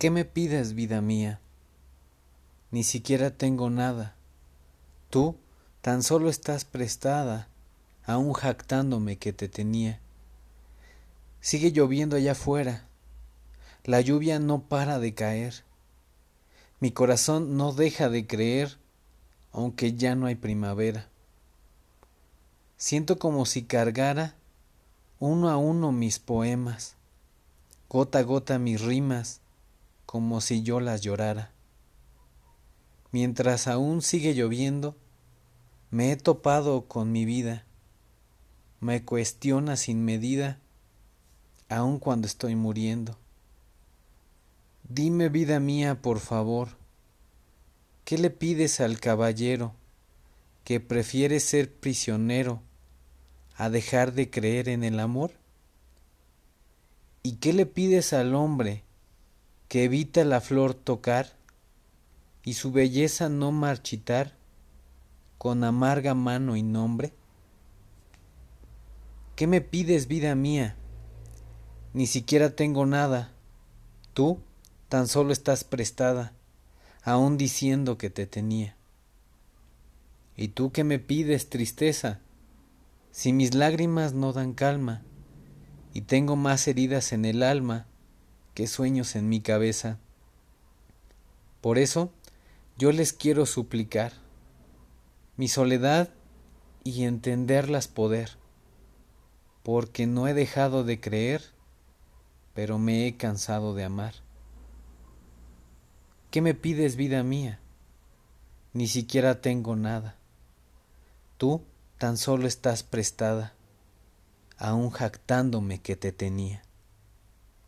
¿Qué me pides, vida mía? Ni siquiera tengo nada. Tú tan solo estás prestada, aún jactándome que te tenía. Sigue lloviendo allá afuera. La lluvia no para de caer. Mi corazón no deja de creer, aunque ya no hay primavera. Siento como si cargara uno a uno mis poemas, gota a gota mis rimas, como si yo las llorara. Mientras aún sigue lloviendo, me he topado con mi vida, me cuestiona sin medida, aun cuando estoy muriendo. Dime, vida mía, por favor, ¿qué le pides al caballero que prefiere ser prisionero a dejar de creer en el amor? ¿Y qué le pides al hombre que evita la flor tocar y su belleza no marchitar con amarga mano y nombre? ¿Qué me pides, vida mía? Ni siquiera tengo nada. Tú tan solo estás prestada, aún diciendo que te tenía. ¿Y tú qué me pides, tristeza? Si mis lágrimas no dan calma, y tengo más heridas en el alma que sueños en mi cabeza. Por eso yo les quiero suplicar mi soledad y entenderlas poder, porque no he dejado de creer, pero me he cansado de amar. ¿Qué me pides, vida mía? Ni siquiera tengo nada. Tú tan solo estás prestada, aún jactándome que te tenía.